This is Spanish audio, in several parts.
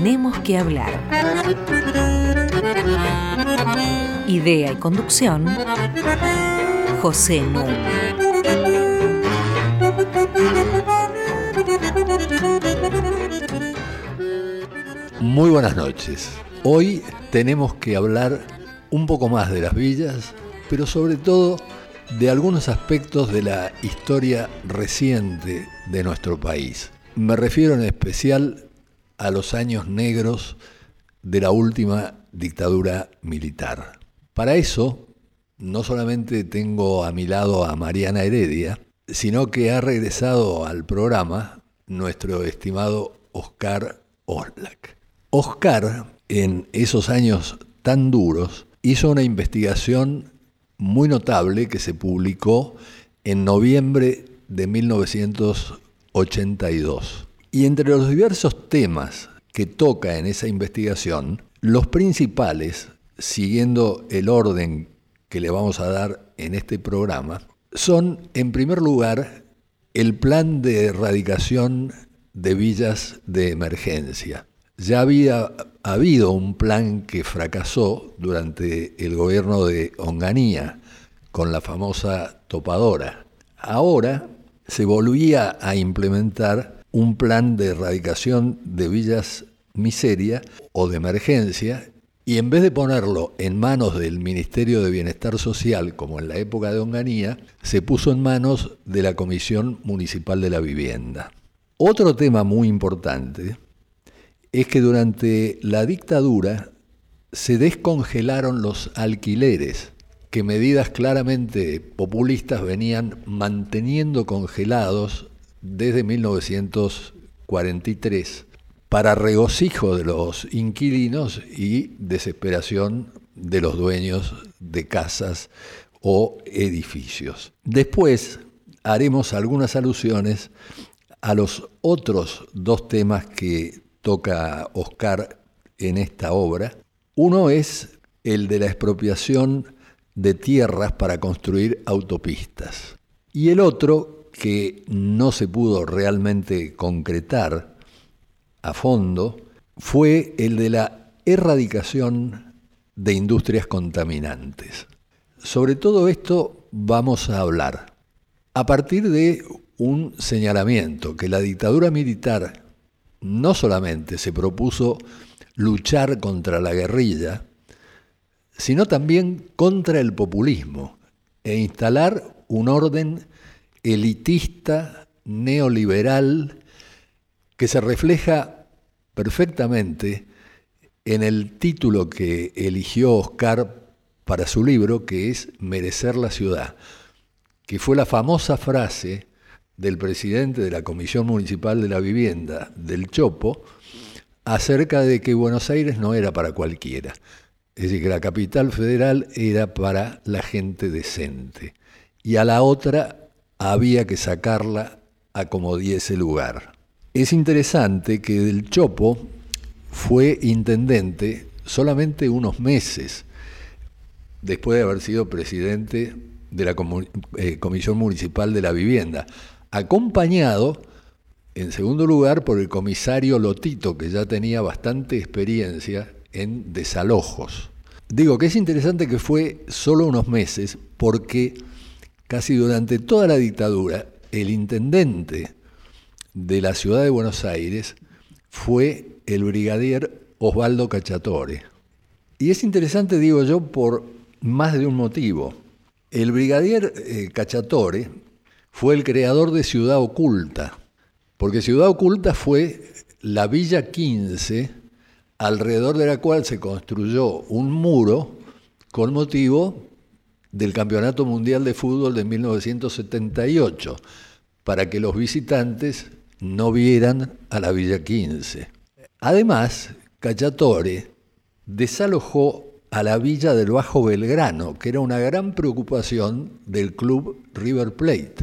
Tenemos que hablar. Idea y conducción, José Núñez. Muy buenas noches. Hoy tenemos que hablar un poco más de las villas, pero sobre todo de algunos aspectos de la historia reciente de nuestro país. Me refiero en especial a los años negros de la última dictadura militar. Para eso, no solamente tengo a mi lado a Mariana Heredia, sino que ha regresado al programa nuestro estimado Oscar Oslak. Oscar, en esos años tan duros, hizo una investigación muy notable que se publicó en noviembre de 1982. Y entre los diversos temas que toca en esa investigación, los principales, siguiendo el orden que le vamos a dar en este programa, son, en primer lugar, el plan de erradicación de villas de emergencia. Ya había habido un plan que fracasó durante el gobierno de Onganía con la famosa topadora. Ahora se volvía a implementar un plan de erradicación de villas miseria o de emergencia y en vez de ponerlo en manos del Ministerio de Bienestar Social, como en la época de Onganía, se puso en manos de la Comisión Municipal de la Vivienda. Otro tema muy importante es que durante la dictadura se descongelaron los alquileres, que medidas claramente populistas venían manteniendo congelados desde 1943 para regocijo de los inquilinos y desesperación de los dueños de casas o edificios. Después haremos algunas alusiones a los otros dos temas que toca Oscar en esta obra. Uno es el de la expropiación de tierras para construir autopistas y el otro que no se pudo realmente concretar a fondo fue el de la erradicación de industrias contaminantes. Sobre todo esto vamos a hablar a partir de un señalamiento que la dictadura militar no solamente se propuso luchar contra la guerrilla, sino también contra el populismo e instalar un orden elitista, neoliberal, que se refleja perfectamente en el título que eligió Oscar para su libro, que es Merecer la ciudad, que fue la famosa frase del presidente de la Comisión Municipal de la Vivienda, del Chopo, acerca de que Buenos Aires no era para cualquiera. Es decir, que la capital federal era para la gente decente. Y a la otra había que sacarla a como diese lugar. Es interesante que Del Chopo fue intendente solamente unos meses después de haber sido presidente de la eh, Comisión Municipal de la Vivienda, acompañado, en segundo lugar, por el comisario Lotito, que ya tenía bastante experiencia en desalojos. Digo que es interesante que fue solo unos meses porque casi durante toda la dictadura, el intendente de la ciudad de Buenos Aires fue el brigadier Osvaldo Cachatore. Y es interesante, digo yo, por más de un motivo. El brigadier eh, Cachatore fue el creador de Ciudad Oculta, porque Ciudad Oculta fue la Villa 15, alrededor de la cual se construyó un muro con motivo del Campeonato Mundial de Fútbol de 1978, para que los visitantes no vieran a la Villa 15. Además, Cachatore desalojó a la villa del Bajo Belgrano, que era una gran preocupación del club River Plate.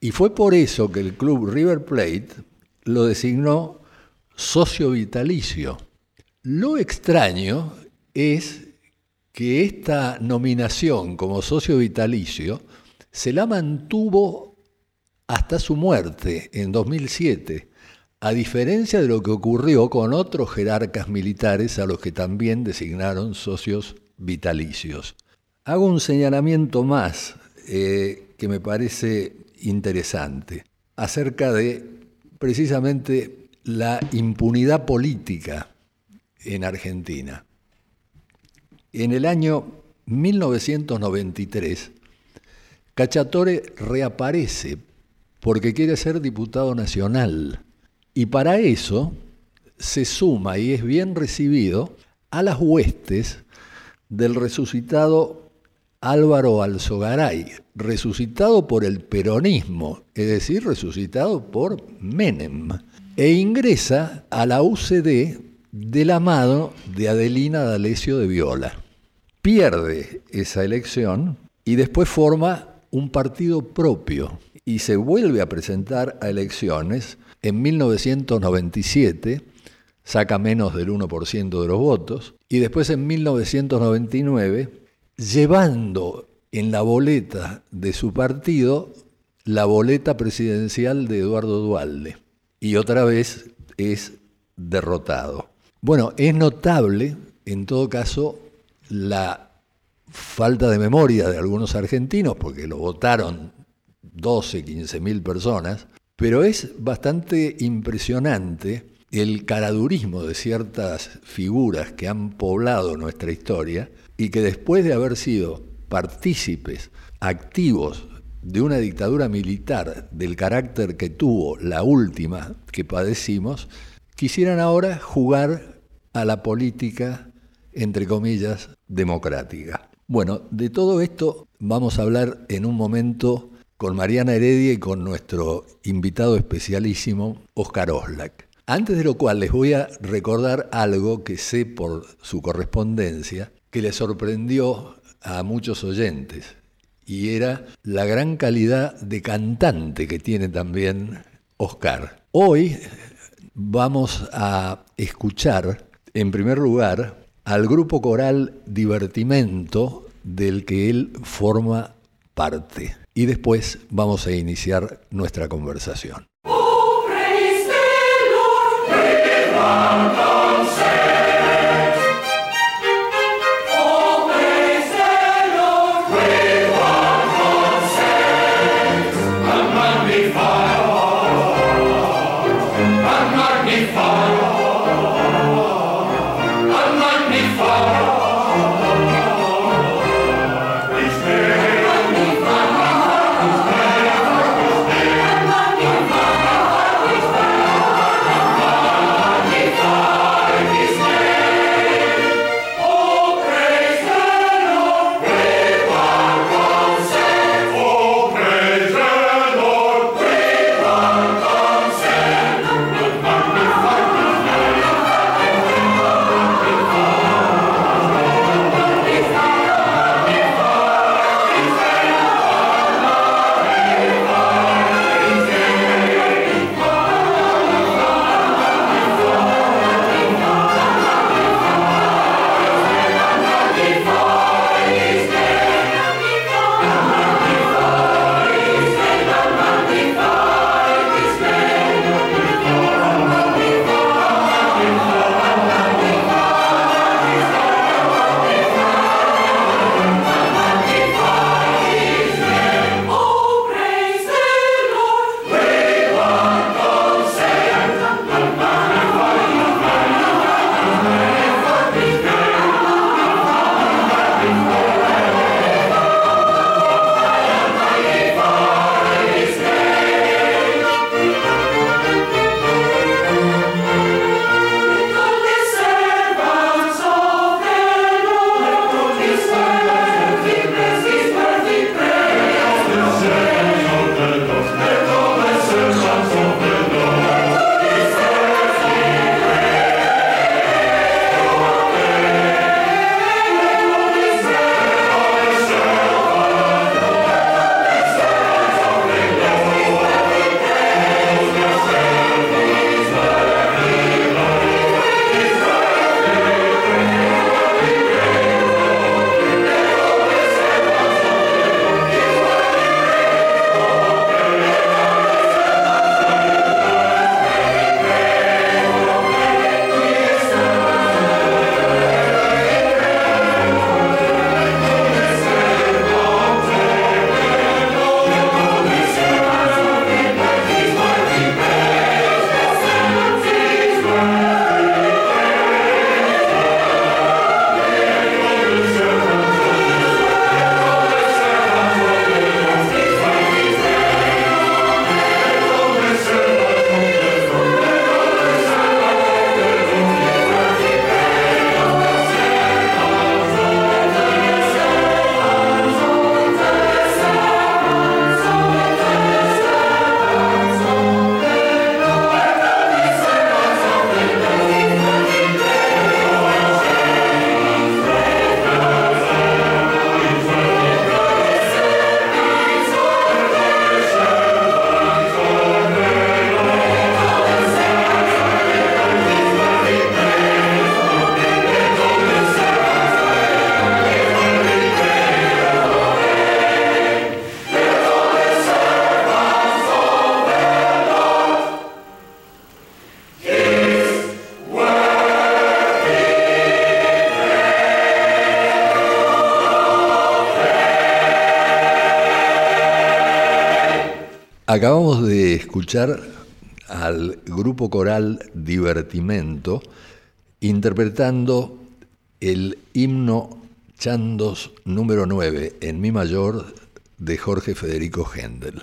Y fue por eso que el club River Plate lo designó socio vitalicio. Lo extraño es que esta nominación como socio vitalicio se la mantuvo hasta su muerte en 2007, a diferencia de lo que ocurrió con otros jerarcas militares a los que también designaron socios vitalicios. Hago un señalamiento más eh, que me parece interesante acerca de precisamente la impunidad política en Argentina. En el año 1993, Cachatore reaparece porque quiere ser diputado nacional y para eso se suma y es bien recibido a las huestes del resucitado Álvaro Alzogaray, resucitado por el peronismo, es decir, resucitado por Menem, e ingresa a la UCD de la mano de Adelina D'Alessio de Viola. Pierde esa elección y después forma un partido propio y se vuelve a presentar a elecciones en 1997, saca menos del 1% de los votos, y después en 1999, llevando en la boleta de su partido la boleta presidencial de Eduardo Dualde, y otra vez es derrotado. Bueno, es notable, en todo caso, la falta de memoria de algunos argentinos, porque lo votaron 12, 15 mil personas, pero es bastante impresionante el caradurismo de ciertas figuras que han poblado nuestra historia y que después de haber sido partícipes activos de una dictadura militar del carácter que tuvo la última que padecimos, quisieran ahora jugar a la política, entre comillas, democrática. Bueno, de todo esto vamos a hablar en un momento con Mariana Heredia y con nuestro invitado especialísimo, Oscar Oslak. Antes de lo cual les voy a recordar algo que sé por su correspondencia, que le sorprendió a muchos oyentes, y era la gran calidad de cantante que tiene también Oscar. Hoy vamos a escuchar, en primer lugar, al grupo coral Divertimento del que él forma parte. Y después vamos a iniciar nuestra conversación. Acabamos de escuchar al grupo coral Divertimento interpretando el himno Chandos número 9 en Mi mayor de Jorge Federico Händel.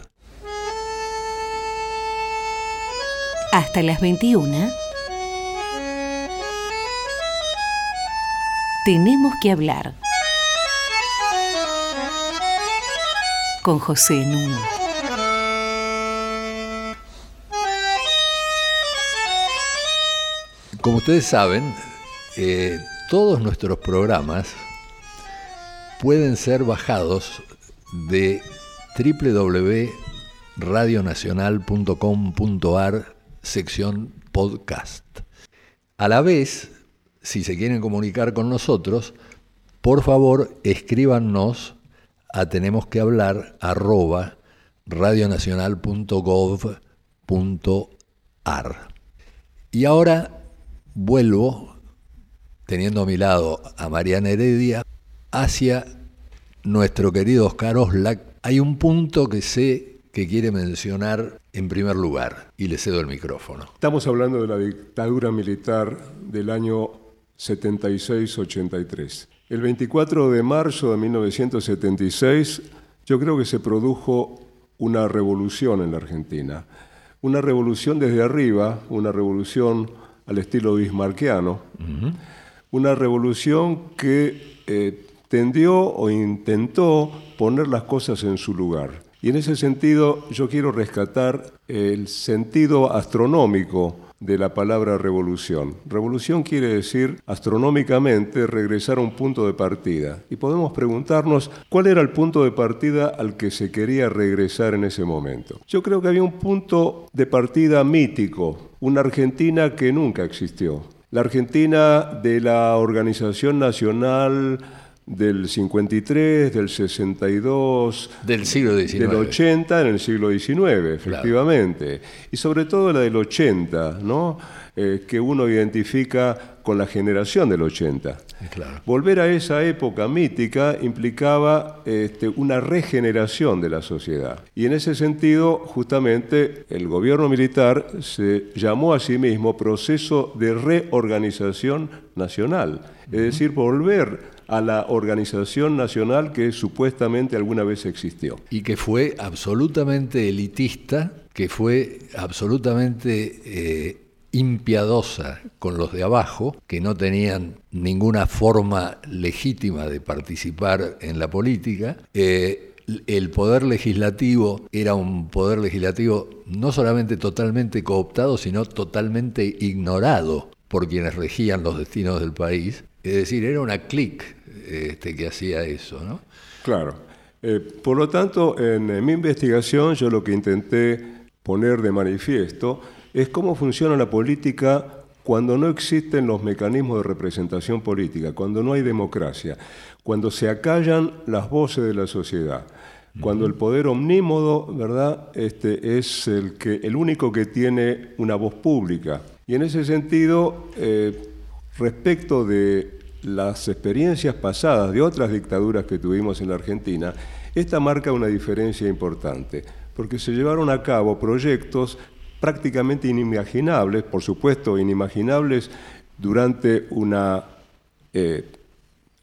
Hasta las 21 tenemos que hablar con José Nuno. Como ustedes saben, eh, todos nuestros programas pueden ser bajados de www.radionacional.com.ar sección podcast. A la vez, si se quieren comunicar con nosotros, por favor escríbanos a tenemos que hablar arroba radionacional.gov.ar. Y ahora vuelvo, teniendo a mi lado a Mariana Heredia, hacia nuestro querido Oscar Oslak. Hay un punto que sé que quiere mencionar en primer lugar y le cedo el micrófono. Estamos hablando de la dictadura militar del año 76-83. El 24 de marzo de 1976 yo creo que se produjo una revolución en la Argentina. Una revolución desde arriba, una revolución al estilo bismarquiano, una revolución que eh, tendió o intentó poner las cosas en su lugar. Y en ese sentido yo quiero rescatar el sentido astronómico de la palabra revolución. Revolución quiere decir astronómicamente regresar a un punto de partida. Y podemos preguntarnos cuál era el punto de partida al que se quería regresar en ese momento. Yo creo que había un punto de partida mítico, una Argentina que nunca existió. La Argentina de la Organización Nacional del 53, del 62, del siglo XIX. Del 80 en el siglo XIX, efectivamente. Y sobre todo la del 80, ¿no? Eh, que uno identifica con la generación del 80. Volver a esa época mítica implicaba este, una regeneración de la sociedad. Y en ese sentido, justamente, el gobierno militar se llamó a sí mismo proceso de reorganización nacional. Es decir, volver a la organización nacional que supuestamente alguna vez existió. Y que fue absolutamente elitista, que fue absolutamente eh, impiadosa con los de abajo, que no tenían ninguna forma legítima de participar en la política. Eh, el poder legislativo era un poder legislativo no solamente totalmente cooptado, sino totalmente ignorado por quienes regían los destinos del país. Es decir, era una clic este, que hacía eso, ¿no? Claro. Eh, por lo tanto, en, mi investigación yo lo que intenté poner de manifiesto es cómo funciona la política cuando no existen los mecanismos de representación política, cuando no hay democracia, cuando se acallan las voces de la sociedad, cuando el poder omnímodo, ¿verdad?, este, es el, que, el único que tiene una voz pública. Y en ese sentido, eh, respecto de las experiencias pasadas de otras dictaduras que tuvimos en la Argentina, esta marca una diferencia importante, porque se llevaron a cabo proyectos prácticamente inimaginables, por supuesto inimaginables durante una, eh,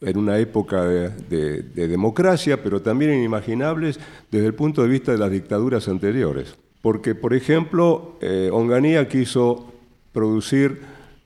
en una época de, democracia, pero también inimaginables desde el punto de vista de las dictaduras anteriores. Porque, por ejemplo, eh, Onganía quiso producir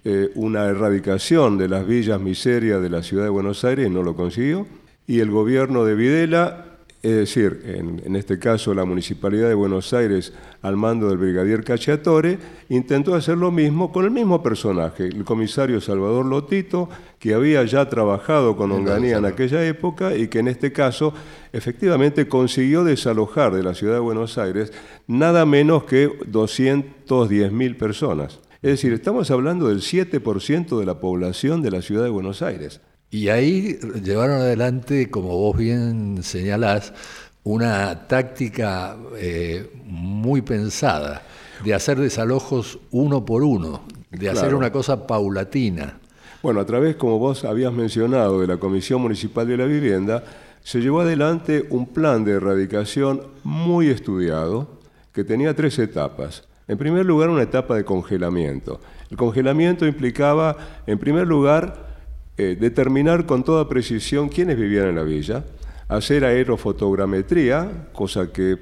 eh, una erradicación de las villas miserias de la ciudad de Buenos Aires y no lo consiguió. Y el gobierno de Videla, es decir, en, este caso la Municipalidad de Buenos Aires al mando del brigadier Cacciatore, intentó hacer lo mismo con el mismo personaje, el comisario Salvador Lotito, que había ya trabajado con Onganía en aquella época y que en este caso efectivamente consiguió desalojar de la ciudad de Buenos Aires nada menos que 210.000 personas. Es decir, estamos hablando del 7% de la población de la ciudad de Buenos Aires. Y ahí llevaron adelante, como vos bien señalás, una táctica eh, muy pensada de hacer desalojos uno por uno, de hacer una cosa paulatina. Bueno, a través, como vos habías mencionado, de la Comisión Municipal de la Vivienda, se llevó adelante un plan de erradicación muy estudiado, que tenía tres etapas. En primer lugar, una etapa de congelamiento. El congelamiento implicaba, en primer lugar, eh, determinar con toda precisión quiénes vivían en la villa, hacer aerofotogrametría, cosa que,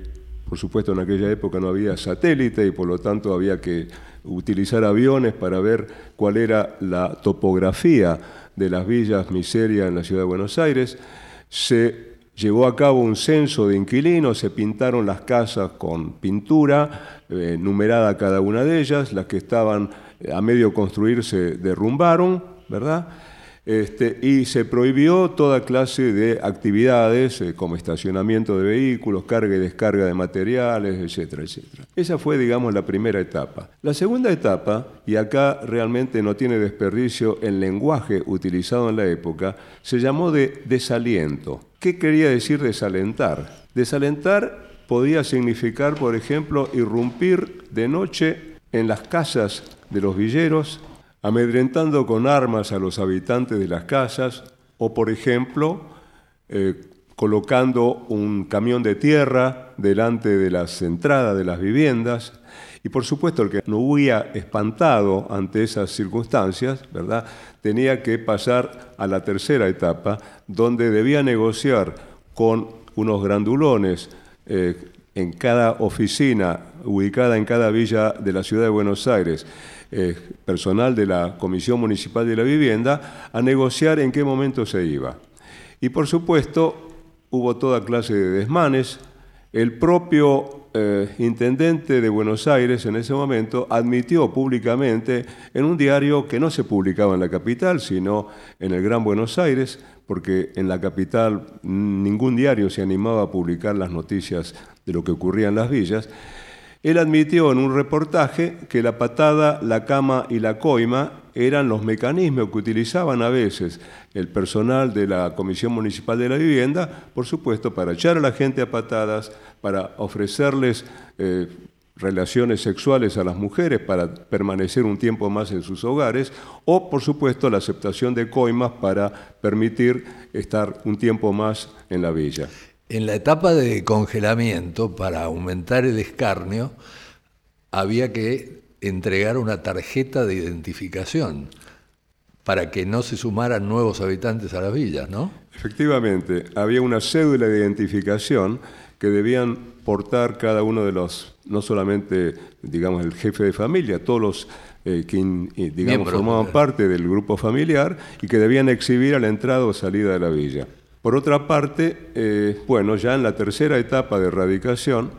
por supuesto, en aquella época no había satélite y por lo tanto había que utilizar aviones para ver cuál era la topografía de las villas miseria en la ciudad de Buenos Aires. Se llevó a cabo un censo de inquilinos, se pintaron las casas con pintura, eh, numerada cada una de ellas, las que estaban a medio construir se derrumbaron, ¿verdad? Este, y se prohibió toda clase de actividades eh, como estacionamiento de vehículos, carga y descarga de materiales, etcétera, etcétera. Esa fue, digamos, la primera etapa. La segunda etapa, y acá realmente no tiene desperdicio el lenguaje utilizado en la época, se llamó de desaliento. ¿Qué quería decir desalentar? Desalentar podía significar, por ejemplo, irrumpir de noche en las casas de los villeros amedrentando con armas a los habitantes de las casas o, por ejemplo, eh, colocando un camión de tierra delante de las entradas de las viviendas. Y por supuesto, el que no hubiera espantado ante esas circunstancias, ¿verdad? tenía que pasar a la tercera etapa, donde debía negociar con unos grandulones eh, en cada oficina ubicada en cada villa de la ciudad de Buenos Aires, eh, personal de la Comisión Municipal de la Vivienda, a negociar en qué momento se iba. Y por supuesto, hubo toda clase de desmanes. El propio eh, intendente de Buenos Aires en ese momento admitió públicamente en un diario que no se publicaba en la capital, sino en el Gran Buenos Aires, porque en la capital ningún diario se animaba a publicar las noticias de lo que ocurría en las villas, él admitió en un reportaje que la patada, la cama y la coima eran los mecanismos que utilizaban a veces el personal de la Comisión Municipal de la Vivienda, por supuesto, para echar a la gente a patadas, para ofrecerles eh, relaciones sexuales a las mujeres para permanecer un tiempo más en sus hogares, o por supuesto la aceptación de coimas para permitir estar un tiempo más en la villa. En la etapa de congelamiento, para aumentar el escarnio, había que entregar una tarjeta de identificación para que no se sumaran nuevos habitantes a las villas, ¿no? Efectivamente, había una cédula de identificación que debían portar cada uno de los, no solamente, digamos, el jefe de familia, todos los eh, que, eh, digamos, formaban parte del grupo familiar y que debían exhibir a la entrada o salida de la villa. Por otra parte, eh, bueno, ya en la tercera etapa de erradicación,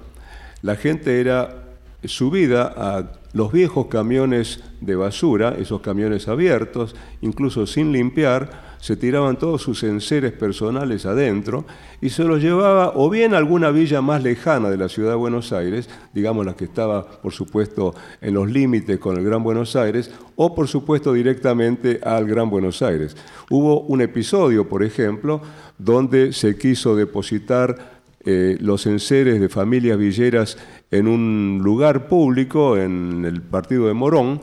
la gente era subida a los viejos camiones de basura, esos camiones abiertos, incluso sin limpiar, se tiraban todos sus enseres personales adentro y se los llevaba o bien a alguna villa más lejana de la ciudad de Buenos Aires, digamos la que estaba por supuesto en los límites con el Gran Buenos Aires, o por supuesto directamente al Gran Buenos Aires. Hubo un episodio, por ejemplo, donde se quiso depositar eh, los enseres de familias villeras en un lugar público, en el partido de Morón,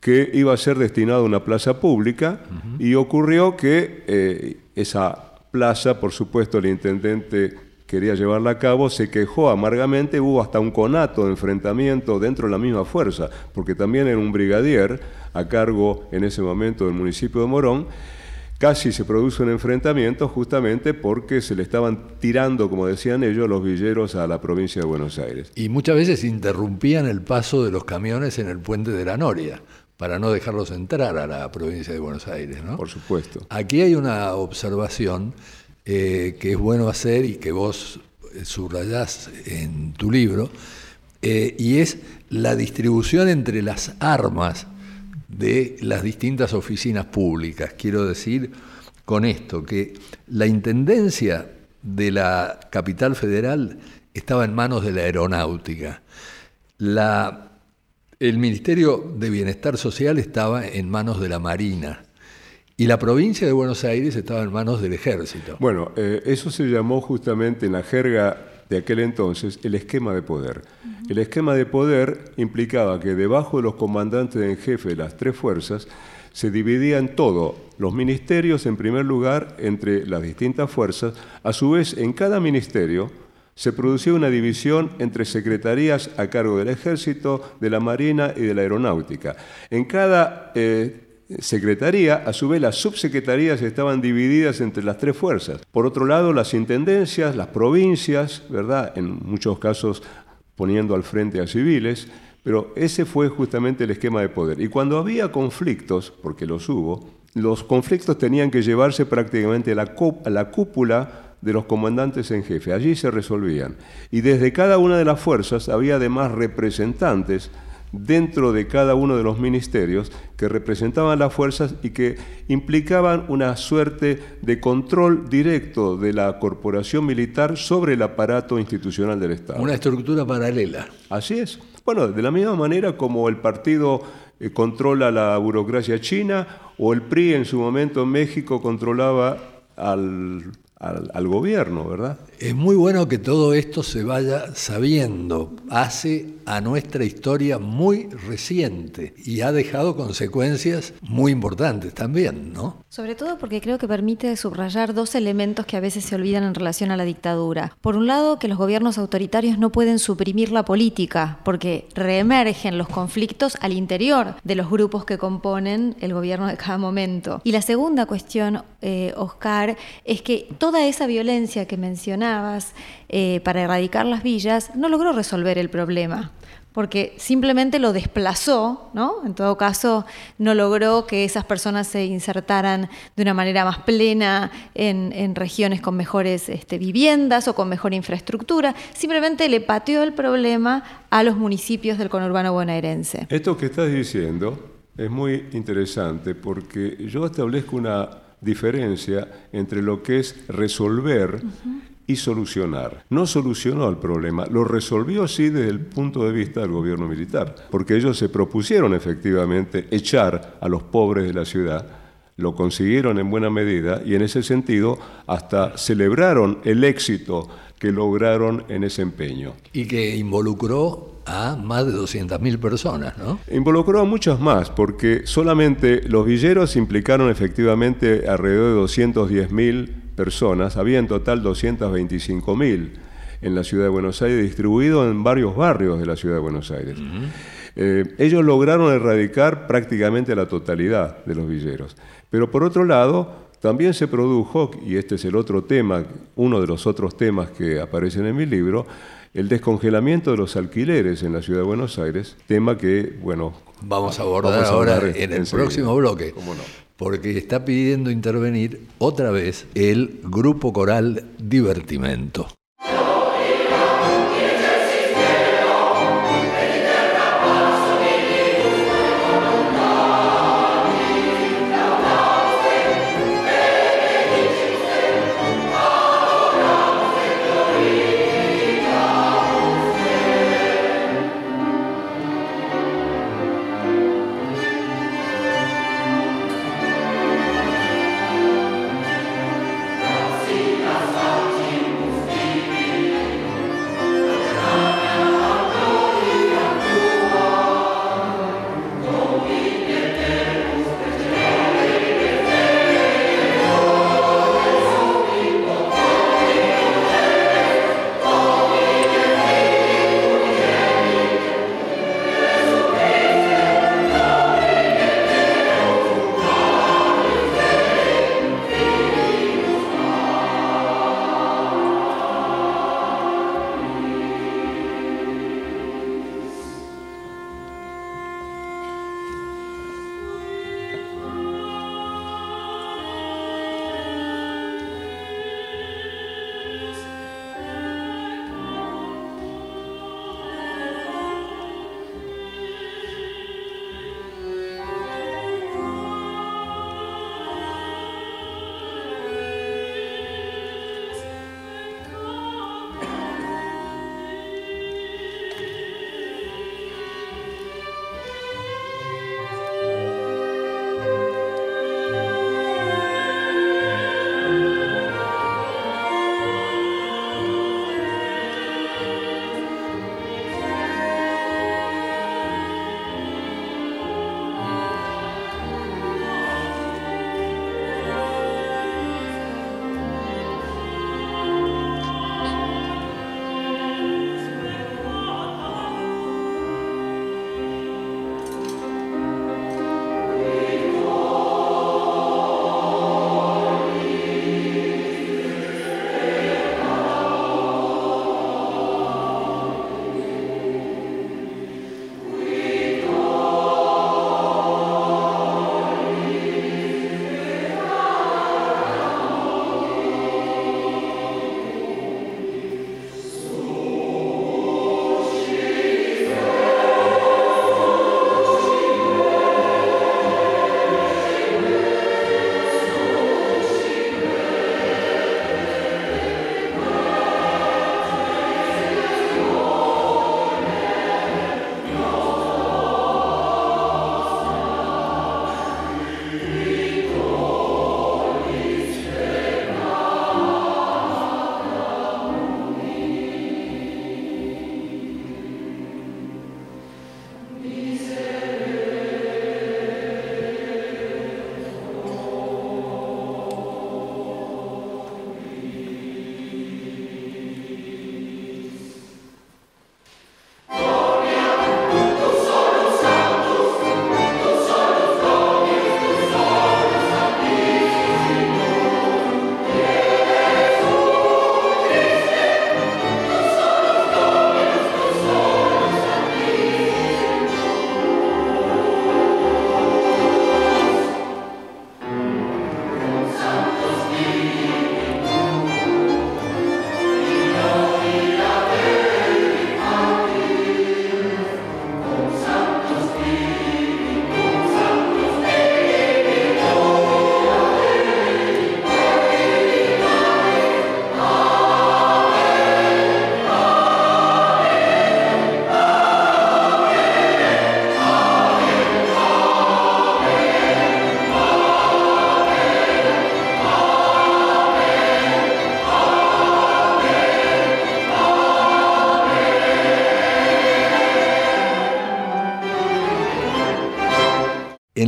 que iba a ser destinado a una plaza pública y ocurrió que eh, esa plaza, por supuesto, el intendente quería llevarla a cabo, se quejó amargamente, hubo hasta un conato de enfrentamiento dentro de la misma fuerza, porque también era un brigadier a cargo en ese momento del municipio de Morón, casi se produce un enfrentamiento justamente porque se le estaban tirando, como decían ellos, los villeros a la provincia de Buenos Aires. Y muchas veces interrumpían el paso de los camiones en el puente de la Noria para no dejarlos entrar a la provincia de Buenos Aires. ¿no? Por supuesto. Aquí hay una observación eh, que es bueno hacer y que vos eh, subrayás en tu libro, eh, y es la distribución entre las armas de las distintas oficinas públicas. Quiero decir con esto que la Intendencia de la capital federal estaba en manos de la aeronáutica. La el Ministerio de Bienestar Social estaba en manos de la Marina y la provincia de Buenos Aires estaba en manos del ejército. Bueno, eh, eso se llamó justamente en la jerga de aquel entonces el esquema de poder. El esquema de poder implicaba que debajo de los comandantes en jefe de las tres fuerzas se dividían todo, los ministerios en primer lugar entre las distintas fuerzas, a su vez en cada ministerio se producía una división entre secretarías a cargo del ejército, de la marina y de la aeronáutica. En cada eh, secretaría, a su vez las subsecretarías estaban divididas entre las tres fuerzas. Por otro lado, las intendencias, las provincias, ¿verdad? En muchos casos poniendo al frente a civiles, pero ese fue justamente el esquema de poder. Y cuando había conflictos, porque los hubo, los conflictos tenían que llevarse prácticamente a la, a la cúpula de los comandantes en jefe. Allí se resolvían. Y desde cada una de las fuerzas había además representantes dentro de cada uno de los ministerios que representaban las fuerzas y que implicaban una suerte de control directo de la corporación militar sobre el aparato institucional del Estado. Una estructura paralela. Así es. Bueno, de la misma manera como el partido eh, controla la burocracia china o el PRI en su momento en México controlaba al, al gobierno, ¿verdad? Es muy bueno que todo esto se vaya sabiendo. Hace a nuestra historia muy reciente y ha dejado consecuencias muy importantes también, ¿no? Sobre todo porque creo que permite subrayar dos elementos que a veces se olvidan en relación a la dictadura. Por un lado, que los gobiernos autoritarios no pueden suprimir la política, porque reemergen los conflictos al interior de los grupos que componen el gobierno de cada momento. Y la segunda cuestión, eh, Oscar, es que toda esa violencia que mencionaba eh, para erradicar las villas, no logró resolver el problema porque simplemente lo desplazó, ¿no? En todo caso, no logró que esas personas se insertaran de una manera más plena en, regiones con mejores este, viviendas o con mejor infraestructura, simplemente le pateó el problema a los municipios del conurbano bonaerense. Esto que estás diciendo es muy interesante porque yo establezco una diferencia entre lo que es resolver y solucionar. No solucionó el problema, lo resolvió sí desde el punto de vista del gobierno militar, porque ellos se propusieron efectivamente echar a los pobres de la ciudad, lo consiguieron en buena medida y en ese sentido hasta celebraron el éxito que lograron en ese empeño. Y que involucró a más de 200.000 personas, ¿no? Involucró a muchas más, porque solamente los villeros implicaron efectivamente alrededor de 210.000 personas, había en total 225.000 en la ciudad de Buenos Aires, distribuidos en varios barrios de la ciudad de Buenos Aires. Eh, ellos lograron erradicar prácticamente la totalidad de los villeros. Pero por otro lado, también se produjo, y este es el otro tema, uno de los otros temas que aparecen en mi libro, el descongelamiento de los alquileres en la ciudad de Buenos Aires, tema que, bueno, vamos a abordar ahora en el próximo bloque. ¿Cómo no? porque está pidiendo intervenir otra vez el grupo coral Divertimento.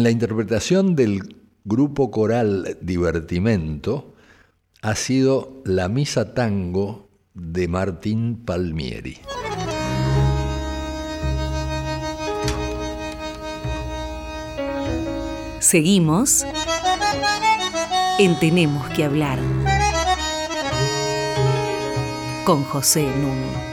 La interpretación del grupo coral Divertimento ha sido la Misa Tango de Martín Palmieri. Seguimos en Tenemos que hablar con José Nuno.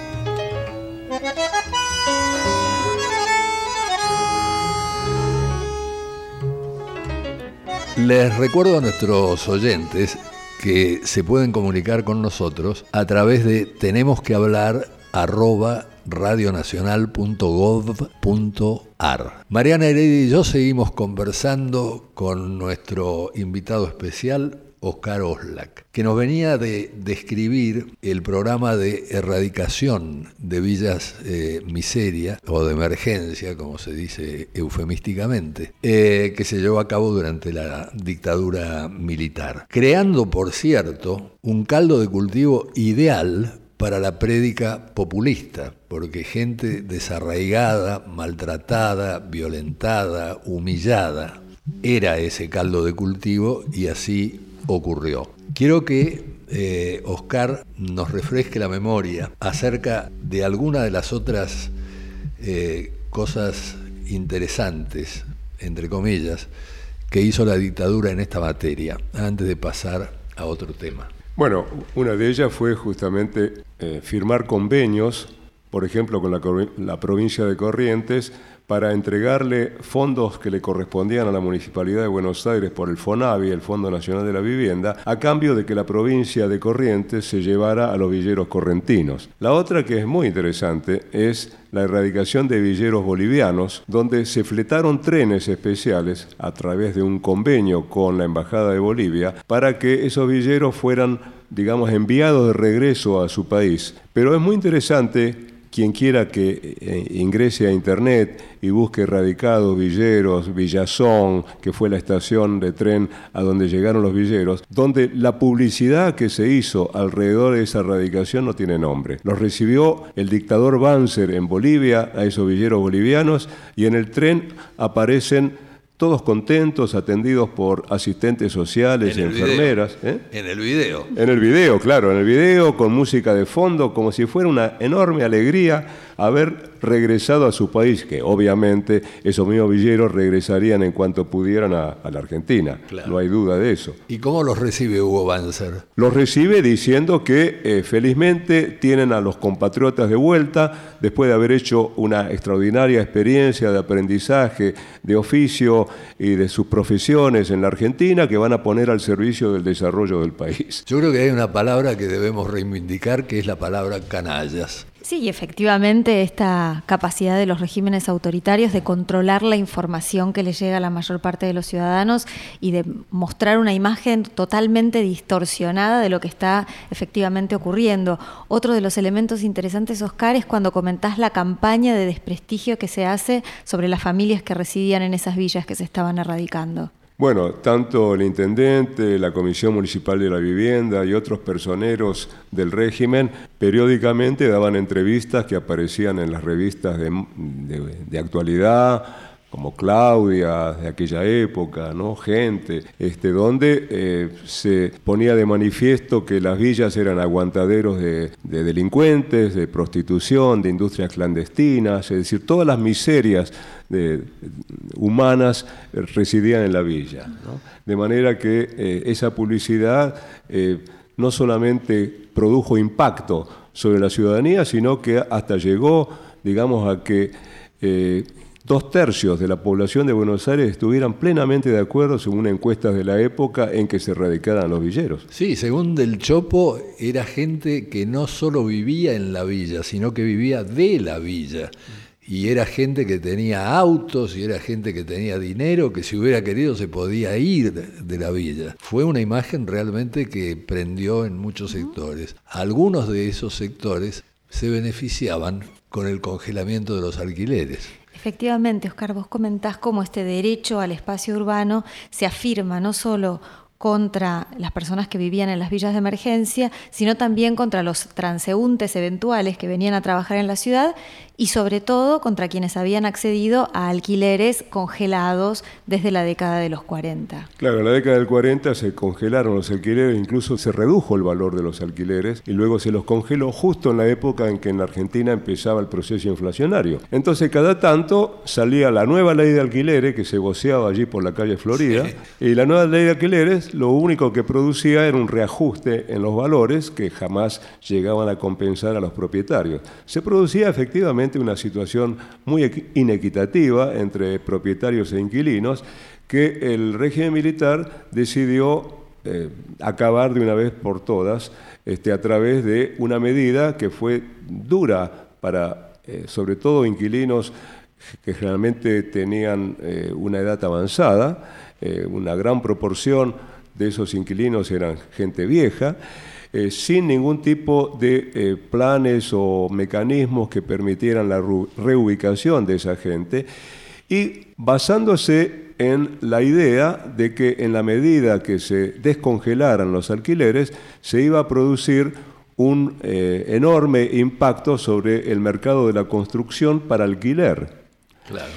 Les recuerdo a nuestros oyentes que se pueden comunicar con nosotros a través de tenemos que hablar arroba radionacional.gov.ar. Mariana Heredia y yo seguimos conversando con nuestro invitado especial, Oscar Oslak, que nos venía de describir el programa de erradicación de villas eh, miseria o de emergencia, como se dice eufemísticamente, eh, que se llevó a cabo durante la dictadura militar, creando, por cierto, un caldo de cultivo ideal para la prédica populista, porque gente desarraigada, maltratada, violentada, humillada, era ese caldo de cultivo y así ocurrió. Quiero que eh, Oscar nos refresque la memoria acerca de alguna de las otras eh, cosas interesantes, entre comillas, que hizo la dictadura en esta materia, antes de pasar a otro tema. Bueno, una de ellas fue justamente eh, firmar convenios, por ejemplo, con la provincia de Corrientes, para entregarle fondos que le correspondían a la Municipalidad de Buenos Aires por el FONAVI, el Fondo Nacional de la Vivienda, a cambio de que la provincia de Corrientes se llevara a los villeros correntinos. La otra que es muy interesante es la erradicación de villeros bolivianos, donde se fletaron trenes especiales a través de un convenio con la Embajada de Bolivia para que esos villeros fueran, digamos, enviados de regreso a su país. Pero es muy interesante quien quiera que eh, ingrese a internet y busque Radicados, Villeros, Villazón, que fue la estación de tren a donde llegaron los villeros, donde la publicidad que se hizo alrededor de esa radicación no tiene nombre. Los recibió el dictador Banzer en Bolivia, a esos villeros bolivianos, y en el tren aparecen todos contentos, atendidos por asistentes sociales y enfermeras. ¿eh? En el video. En el video, claro, en el video, con música de fondo, como si fuera una enorme alegría haber regresado a su país, que obviamente esos mismos villeros regresarían en cuanto pudieran a, la Argentina. No hay duda de eso. ¿Y cómo los recibe Hugo Banzer? Los recibe diciendo que eh, felizmente tienen a los compatriotas de vuelta, después de haber hecho una extraordinaria experiencia de aprendizaje, de oficio y de sus profesiones en la Argentina, que van a poner al servicio del desarrollo del país. Yo creo que hay una palabra que debemos reivindicar, que es la palabra canallas. Sí, efectivamente esta capacidad de los regímenes autoritarios de controlar la información que les llega a la mayor parte de los ciudadanos y de mostrar una imagen totalmente distorsionada de lo que está efectivamente ocurriendo. Otro de los elementos interesantes, Oscar, es cuando comentás la campaña de desprestigio que se hace sobre las familias que residían en esas villas que se estaban erradicando. Bueno, tanto el intendente, la Comisión Municipal de la Vivienda y otros personeros del régimen periódicamente daban entrevistas que aparecían en las revistas de, actualidad, como Claudia de aquella época, ¿no? gente, este, donde eh, se ponía de manifiesto que las villas eran aguantaderos de, delincuentes, de prostitución, de industrias clandestinas, es decir, todas las miserias humanas residían en la villa. De manera que eh, esa publicidad eh, no solamente produjo impacto sobre la ciudadanía, sino que hasta llegó, digamos, a que eh, dos tercios de la población de Buenos Aires estuvieran plenamente de acuerdo, según encuestas de la época, en que se radicaran los villeros. Sí, según Del Chopo, era gente que no solo vivía en la villa, sino que vivía de la villa y era gente que tenía autos y era gente que tenía dinero, que si hubiera querido se podía ir de, la villa. Fue una imagen realmente que prendió en muchos sectores. Algunos de esos sectores se beneficiaban con el congelamiento de los alquileres. Efectivamente, Oscar, vos comentás cómo este derecho al espacio urbano se afirma no solo contra las personas que vivían en las villas de emergencia, sino también contra los transeúntes eventuales que venían a trabajar en la ciudad y sobre todo contra quienes habían accedido a alquileres congelados desde la década de los 40. Claro, en la década del 40 se congelaron los alquileres, incluso se redujo el valor de los alquileres y luego se los congeló justo en la época en que en la Argentina empezaba el proceso inflacionario. Entonces cada tanto salía la nueva ley de alquileres que se voceaba allí por la calle Florida y la nueva ley de alquileres lo único que producía era un reajuste en los valores que jamás llegaban a compensar a los propietarios. Se producía efectivamente una situación muy inequitativa entre propietarios e inquilinos que el régimen militar decidió eh, acabar de una vez por todas este, a través de una medida que fue dura para, eh, sobre todo, inquilinos que generalmente tenían eh, una edad avanzada, una gran proporción de esos inquilinos eran gente vieja, eh, sin ningún tipo de eh, planes o mecanismos que permitieran la reubicación de esa gente y basándose en la idea de que en la medida que se descongelaran los alquileres se iba a producir un eh, enorme impacto sobre el mercado de la construcción para alquiler. Claro.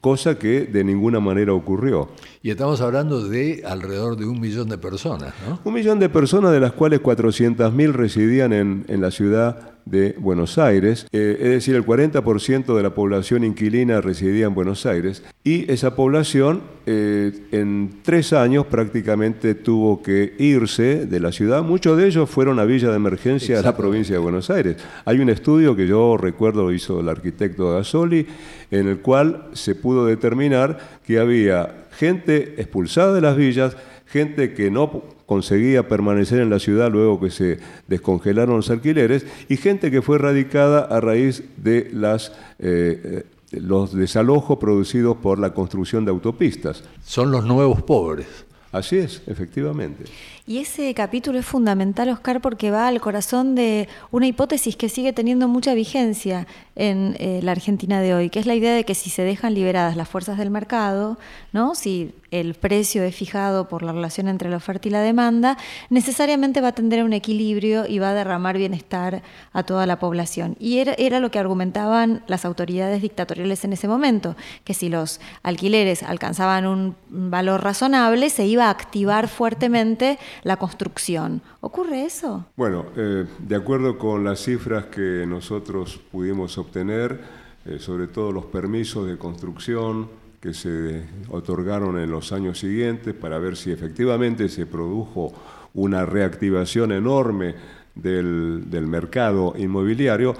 Cosa que de ninguna manera ocurrió. Y estamos hablando de alrededor de un millón de personas, ¿no? Un millón de personas, de las cuales 400.000 residían en, en la ciudad de Buenos Aires, eh, es decir, el 40% de la población inquilina residía en Buenos Aires, y esa población eh, en tres años prácticamente tuvo que irse de la ciudad. Muchos de ellos fueron a Villa de Emergencia de la provincia de Buenos Aires. Hay un estudio que yo recuerdo lo hizo el arquitecto Gasoli, en el cual se pudo determinar que había gente expulsada de las villas, gente que no conseguía permanecer en la ciudad luego que se descongelaron los alquileres y gente que fue radicada a raíz de las, eh, eh, los desalojos producidos por la construcción de autopistas. Son los nuevos pobres. Así es, efectivamente. Y ese capítulo es fundamental, Oscar, porque va al corazón de una hipótesis que sigue teniendo mucha vigencia en eh, la Argentina de hoy, que es la idea de que si se dejan liberadas las fuerzas del mercado, ¿no? si el precio es fijado por la relación entre la oferta y la demanda, necesariamente va a tender a un equilibrio y va a derramar bienestar a toda la población. Y era, era lo que argumentaban las autoridades dictatoriales en ese momento, que si los alquileres alcanzaban un valor razonable, se iba a activar fuertemente la construcción. ¿Ocurre eso? Bueno, eh, de acuerdo con las cifras que nosotros pudimos obtener, eh, sobre todo los permisos de construcción que se otorgaron en los años siguientes para ver si efectivamente se produjo una reactivación enorme del, del mercado inmobiliario.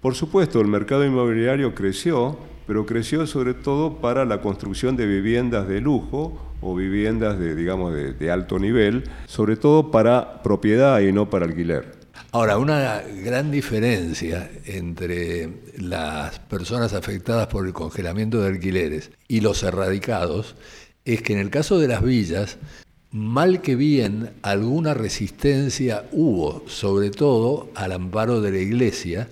Por supuesto, el mercado inmobiliario creció, pero creció sobre todo para la construcción de viviendas de lujo o viviendas de, digamos, de, alto nivel, sobre todo para propiedad y no para alquiler. Ahora, una gran diferencia entre las personas afectadas por el congelamiento de alquileres y los erradicados es que en el caso de las villas, mal que bien, alguna resistencia hubo, sobre todo al amparo de la iglesia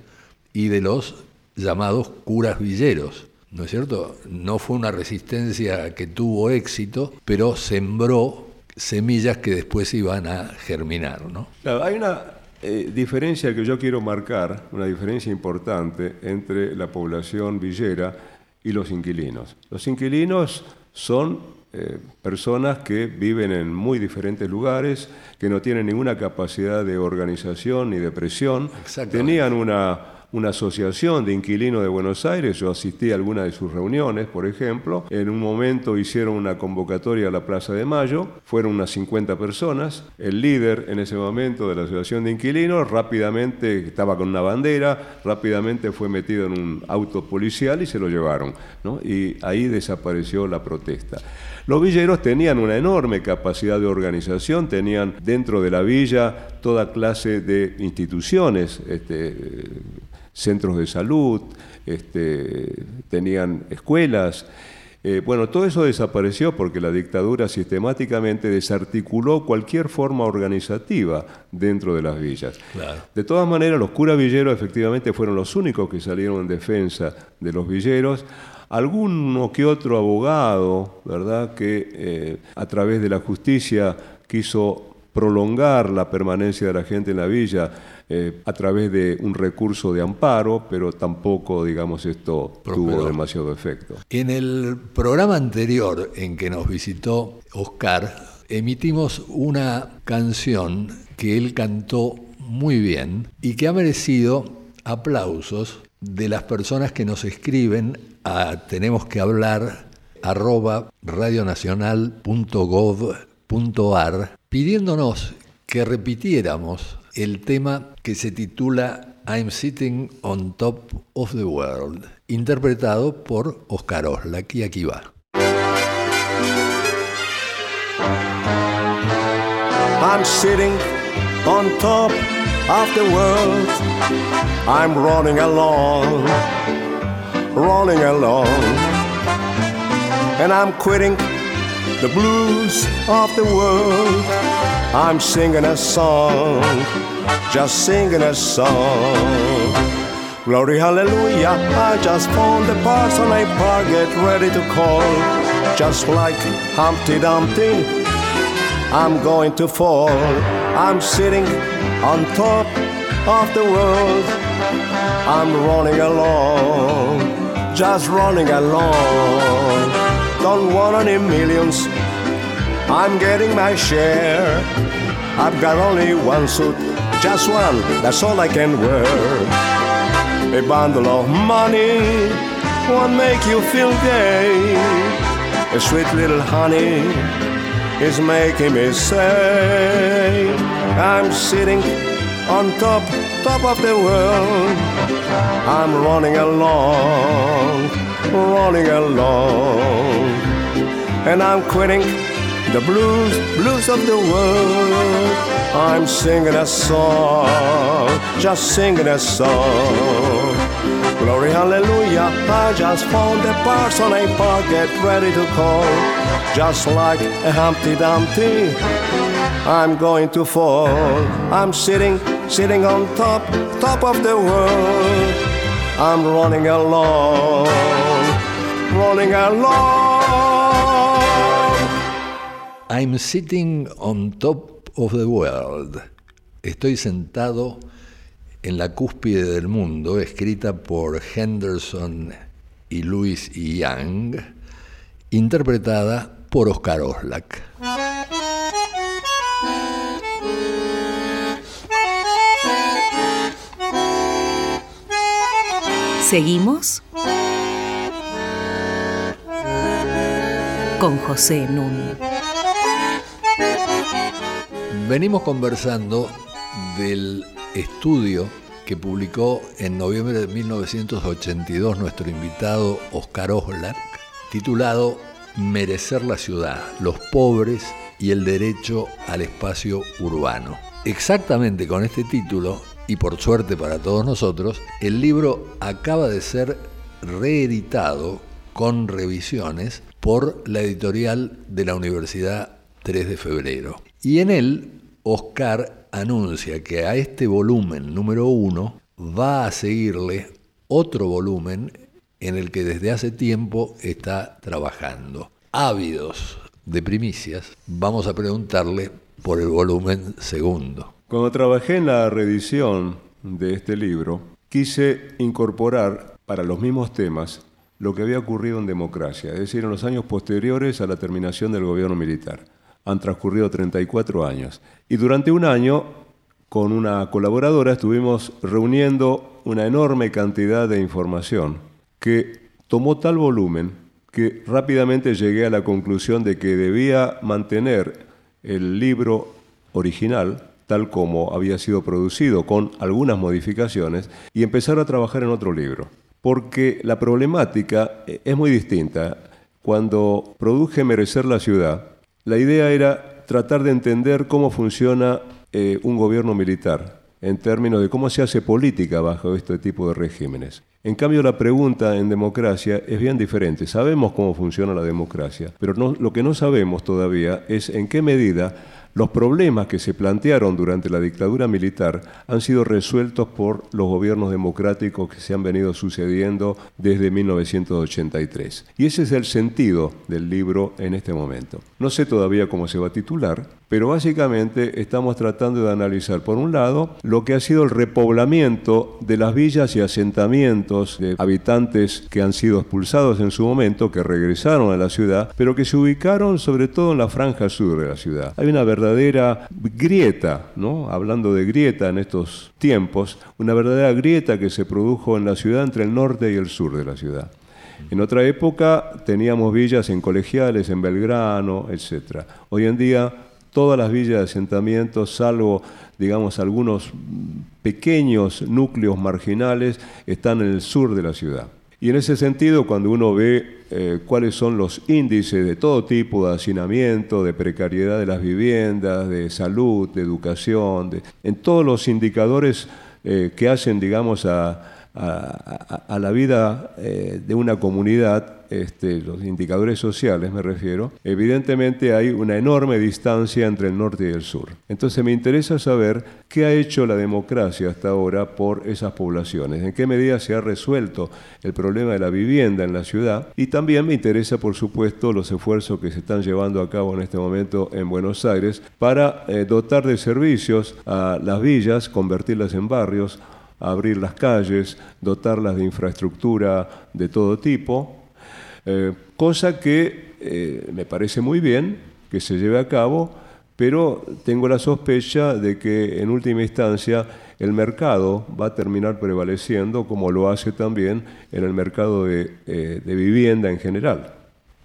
y de los llamados curas villeros. ¿no es cierto? No fue una resistencia que tuvo éxito, pero sembró semillas que después iban a germinar, ¿no? hay una eh, diferencia que yo quiero marcar, una diferencia importante entre la población villera y los inquilinos. Los inquilinos son eh, personas que viven en muy diferentes lugares, que no tienen ninguna capacidad de organización ni de presión, tenían una una asociación de inquilinos de Buenos Aires, yo asistí a alguna de sus reuniones, por ejemplo, en un momento hicieron una convocatoria a la Plaza de Mayo, fueron unas 50 personas, el líder en ese momento de la asociación de inquilinos rápidamente estaba con una bandera, rápidamente fue metido en un auto policial y se lo llevaron, y ahí desapareció la protesta. Los villeros tenían una enorme capacidad de organización, tenían dentro de la villa toda clase de instituciones, este, centros de salud, este, tenían escuelas. Eh, bueno, todo eso desapareció porque la dictadura sistemáticamente desarticuló cualquier forma organizativa dentro de las villas. De todas maneras, los curas villeros efectivamente fueron los únicos que salieron en defensa de los villeros. Alguno que otro abogado, ¿verdad?, que eh, a través de la justicia quiso prolongar la permanencia de la gente en la villa eh, a través de un recurso de amparo, pero tampoco, digamos, esto tuvo demasiado efecto. En el programa anterior en que nos visitó Oscar, emitimos una canción que él cantó muy bien y que ha merecido aplausos de las personas que nos escriben a tenemos que hablar arroba radionacional.gov.ar pidiéndonos que repitiéramos el tema que se titula I'm Sitting on Top of the World, interpretado por Oscar Oslak, y aquí va. I'm sitting on top of the world. I'm running along, running along. And I'm quitting the blues of the world. I'm singing a song, just singing a song. Glory, hallelujah, I just found the parson I park, get ready to call. Just like Humpty Dumpty, I'm going to fall. I'm sitting on top of the world. I'm running along, just running along don't want any millions. I'm getting my share. I've got only one suit, just one, that's all I can wear. A bundle of money won't make you feel gay. A sweet little honey is making me say, I'm sitting on top, top of the world. I'm running along, running along and I'm quitting the blues, blues of the world. I'm singing a song, just singing a song. Glory, hallelujah, I just found a park, get ready to call. Just like a Humpty Dumpty, I'm going to fall. I'm sitting, sitting on top, top of the world. I'm running along, running along. I'm sitting on top of the world. Estoy sentado en la cúspide del mundo, escrita por Henderson y Louis Young, interpretada por Oscar Oslak. Seguimos con José Nun. Venimos conversando del estudio que publicó en noviembre de 1982 nuestro invitado Oscar Oslak, titulado Merecer la ciudad, los pobres y el derecho al espacio urbano. Exactamente con este título, y por suerte para todos nosotros, el libro acaba de ser reeditado con revisiones por la editorial de la Universidad 3 de Febrero. Y en él, Oscar anuncia que a este volumen número uno va a seguirle otro volumen en el que desde hace tiempo está trabajando. Ávidos de primicias, vamos a preguntarle por el volumen segundo. Cuando trabajé en la reedición de este libro, quise incorporar para los mismos temas lo que había ocurrido en democracia, es decir, en los años posteriores a la terminación del gobierno militar han transcurrido 34 años. Y durante un año, con una colaboradora, estuvimos reuniendo una enorme cantidad de información que tomó tal volumen que rápidamente llegué a la conclusión de que debía mantener el libro original tal como había sido producido, con algunas modificaciones, y empezar a trabajar en otro libro. Porque la problemática es muy distinta. Cuando produje Merecer la ciudad, la idea era tratar de entender cómo funciona eh, un gobierno militar en términos de cómo se hace política bajo este tipo de regímenes. En cambio, la pregunta en democracia es bien diferente. Sabemos cómo funciona la democracia, pero lo que no sabemos todavía es en qué medida los problemas que se plantearon durante la dictadura militar han sido resueltos por los gobiernos democráticos que se han venido sucediendo desde 1983. Y ese es el sentido del libro en este momento. No sé todavía cómo se va a titular, pero básicamente estamos tratando de analizar, por un lado, lo que ha sido el repoblamiento de las villas y asentamientos de habitantes que han sido expulsados en su momento, que regresaron a la ciudad, pero que se ubicaron sobre todo en la franja sur de la ciudad. Hay una verdadera grieta, ¿no? Hablando de grieta en estos tiempos, una verdadera grieta que se produjo en la ciudad entre el norte y el sur de la ciudad. En otra época teníamos villas en colegiales, en Belgrano, etc. Hoy en día todas las villas de asentamiento, salvo, digamos, algunos pequeños núcleos marginales, están en el sur de la ciudad. Y en ese sentido, cuando uno ve eh, cuáles son los índices de todo tipo de hacinamiento, de precariedad de las viviendas, de salud, de educación, en todos los indicadores eh, que hacen, digamos, a, a, la vida eh, de una comunidad, este, los indicadores sociales me refiero, evidentemente hay una enorme distancia entre el norte y el sur. Entonces me interesa saber qué ha hecho la democracia hasta ahora por esas poblaciones, en qué medida se ha resuelto el problema de la vivienda en la ciudad y también me interesa, por supuesto, los esfuerzos que se están llevando a cabo en este momento en Buenos Aires para eh, dotar de servicios a las villas, convertirlas en barrios, abrir las calles, dotarlas de infraestructura de todo tipo, eh, cosa que eh, me parece muy bien que se lleve a cabo, pero tengo la sospecha de que en última instancia el mercado va a terminar prevaleciendo como lo hace también en el mercado de, eh, vivienda en general.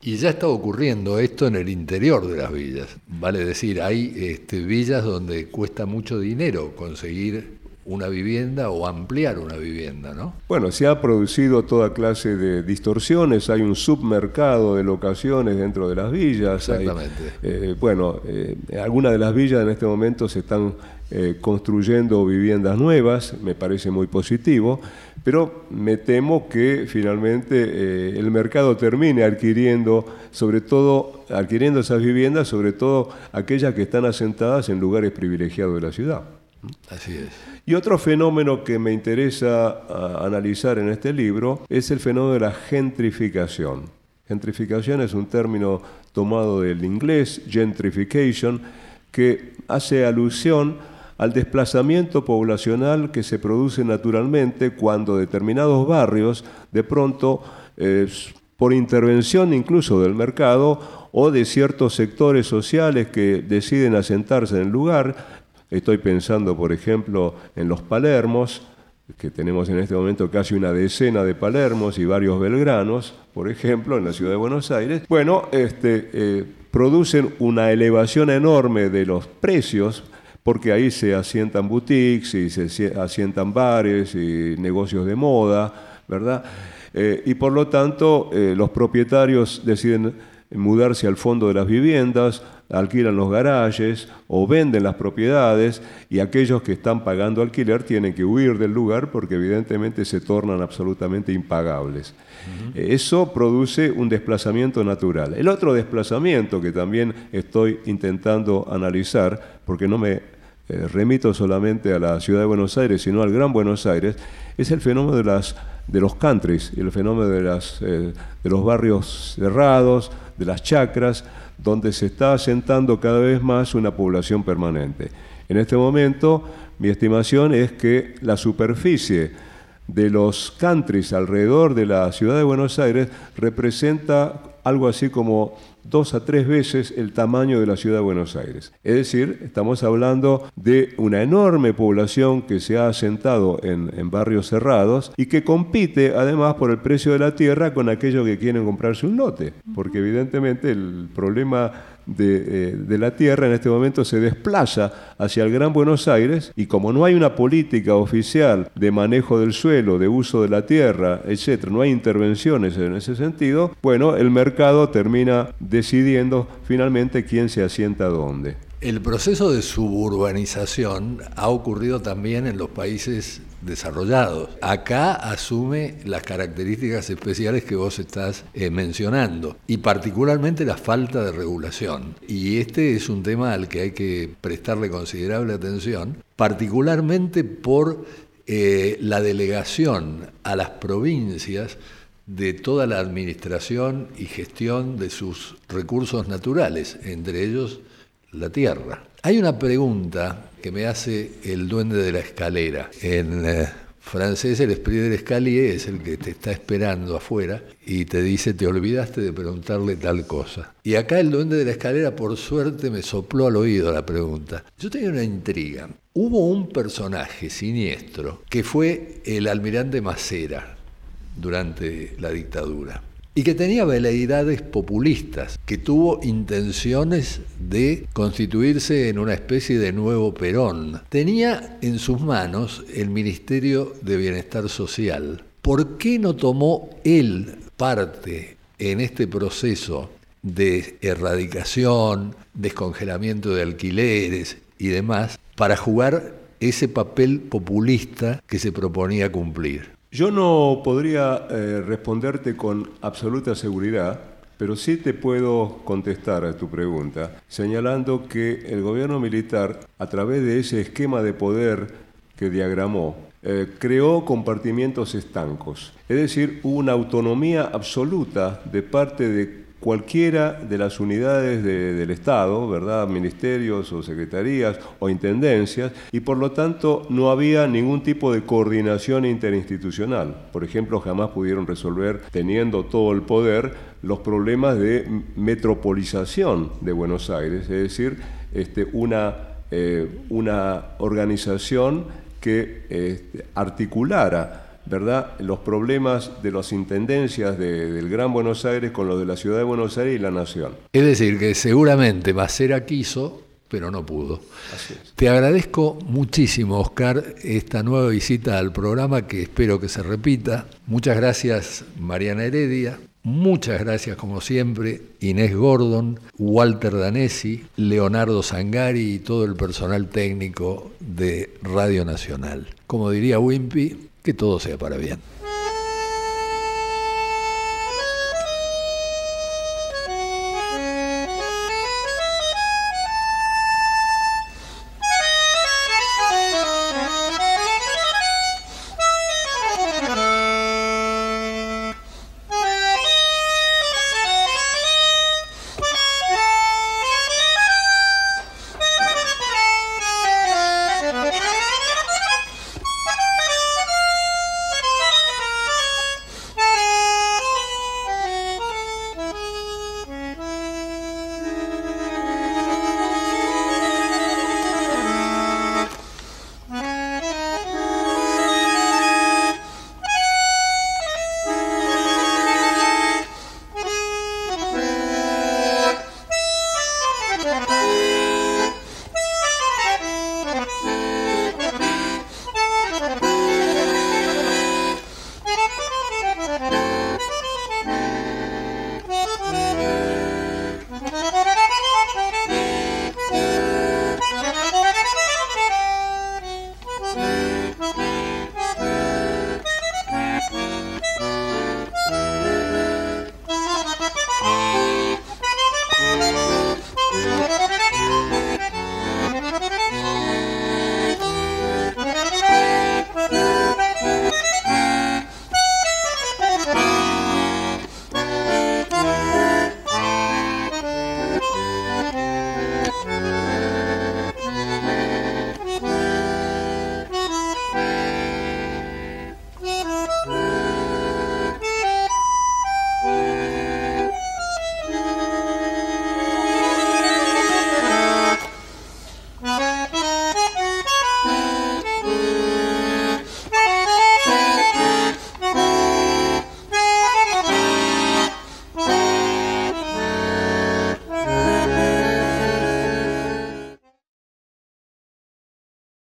Y ya está ocurriendo esto en el interior de las villas. Vale decir, hay este, villas donde cuesta mucho dinero conseguir una vivienda o ampliar una vivienda, ¿no? Bueno, se ha producido toda clase de distorsiones, hay un submercado de locaciones dentro de las villas. Exactamente. Eh, bueno, eh, algunas de las villas en este momento se están eh, construyendo viviendas nuevas, me parece muy positivo, pero me temo que finalmente el mercado termine adquiriendo, sobre todo, adquiriendo esas viviendas, sobre todo aquellas que están asentadas en lugares privilegiados de la ciudad. Así es. Y otro fenómeno que me interesa analizar en este libro es el fenómeno de la gentrificación. Gentrificación es un término tomado del inglés, gentrification, que hace alusión al desplazamiento poblacional que se produce naturalmente cuando determinados barrios, de pronto, por intervención incluso del mercado o de ciertos sectores sociales que deciden asentarse en el lugar, Estoy pensando, por ejemplo, en los Palermos, que tenemos en este momento casi una decena de Palermos y varios Belgranos, por ejemplo, en la ciudad de Buenos Aires. Bueno, este, eh, producen una elevación enorme de los precios porque ahí se asientan boutiques y se asientan bares y negocios de moda, ¿verdad? Eh, y por lo tanto, eh, los propietarios deciden mudarse al fondo de las viviendas, alquilan los garajes o venden las propiedades y aquellos que están pagando alquiler tienen que huir del lugar porque evidentemente se tornan absolutamente impagables. Eso produce un desplazamiento natural. El otro desplazamiento que también estoy intentando analizar, porque no me eh, remito solamente a la ciudad de Buenos Aires, sino al Gran Buenos Aires, es el fenómeno de, las, de los countries, el fenómeno de, las, eh, de los barrios cerrados, de las chacras, donde se está asentando cada vez más una población permanente. En este momento, mi estimación es que la superficie de los countries alrededor de la ciudad de Buenos Aires representa algo así como dos a tres veces el tamaño de la ciudad de Buenos Aires. Es decir, estamos hablando de una enorme población que se ha asentado en, barrios cerrados y que compite además por el precio de la tierra con aquellos que quieren comprarse un lote, porque evidentemente el problema eh, de, la tierra en este momento se desplaza hacia el Gran Buenos Aires y como no hay una política oficial de manejo del suelo, de uso de la tierra, etc., no hay intervenciones en ese sentido, bueno, el mercado termina decidiendo finalmente quién se asienta dónde. El proceso de suburbanización ha ocurrido también en los países desarrollados. Acá asume las características especiales que vos estás eh, mencionando y particularmente la falta de regulación. Y este es un tema al que hay que prestarle considerable atención, particularmente por eh, la delegación a las provincias de toda la administración y gestión de sus recursos naturales, entre ellos la tierra. Hay una pregunta que me hace el duende de la escalera. En eh, francés el esprit de l'escalier es el que te está esperando afuera y te dice te olvidaste de preguntarle tal cosa. Y acá el duende de la escalera por suerte me sopló al oído la pregunta. Yo tenía una intriga. Hubo un personaje siniestro que fue el almirante Macera durante la dictadura y que tenía veleidades populistas, que tuvo intenciones de constituirse en una especie de nuevo Perón. Tenía en sus manos el Ministerio de Bienestar Social. ¿Por qué no tomó él parte en este proceso de erradicación, descongelamiento de alquileres y demás para jugar ese papel populista que se proponía cumplir? Yo no podría eh, responderte con absoluta seguridad, pero sí te puedo contestar a tu pregunta, señalando que el gobierno militar, a través de ese esquema de poder que diagramó, eh, creó compartimientos estancos. Es decir, una autonomía absoluta de parte de cualquiera de las unidades del Estado, ¿verdad? Ministerios o secretarías o intendencias, y por lo tanto no había ningún tipo de coordinación interinstitucional. Por ejemplo, jamás pudieron resolver, teniendo todo el poder, los problemas de metropolización de Buenos Aires, es decir, este, una, eh, una organización que este, articulara ¿verdad? los problemas de las intendencias del Gran Buenos Aires con los de la Ciudad de Buenos Aires y la Nación. Es decir, que seguramente Macera quiso, pero no pudo. Te agradezco muchísimo, Oscar, esta nueva visita al programa que espero que se repita. Muchas gracias, Mariana Heredia. Muchas gracias, como siempre, Inés Gordon, Walter Danesi, Leonardo Sangari y todo el personal técnico de Radio Nacional. Como diría Wimpy, que todo sea para bien.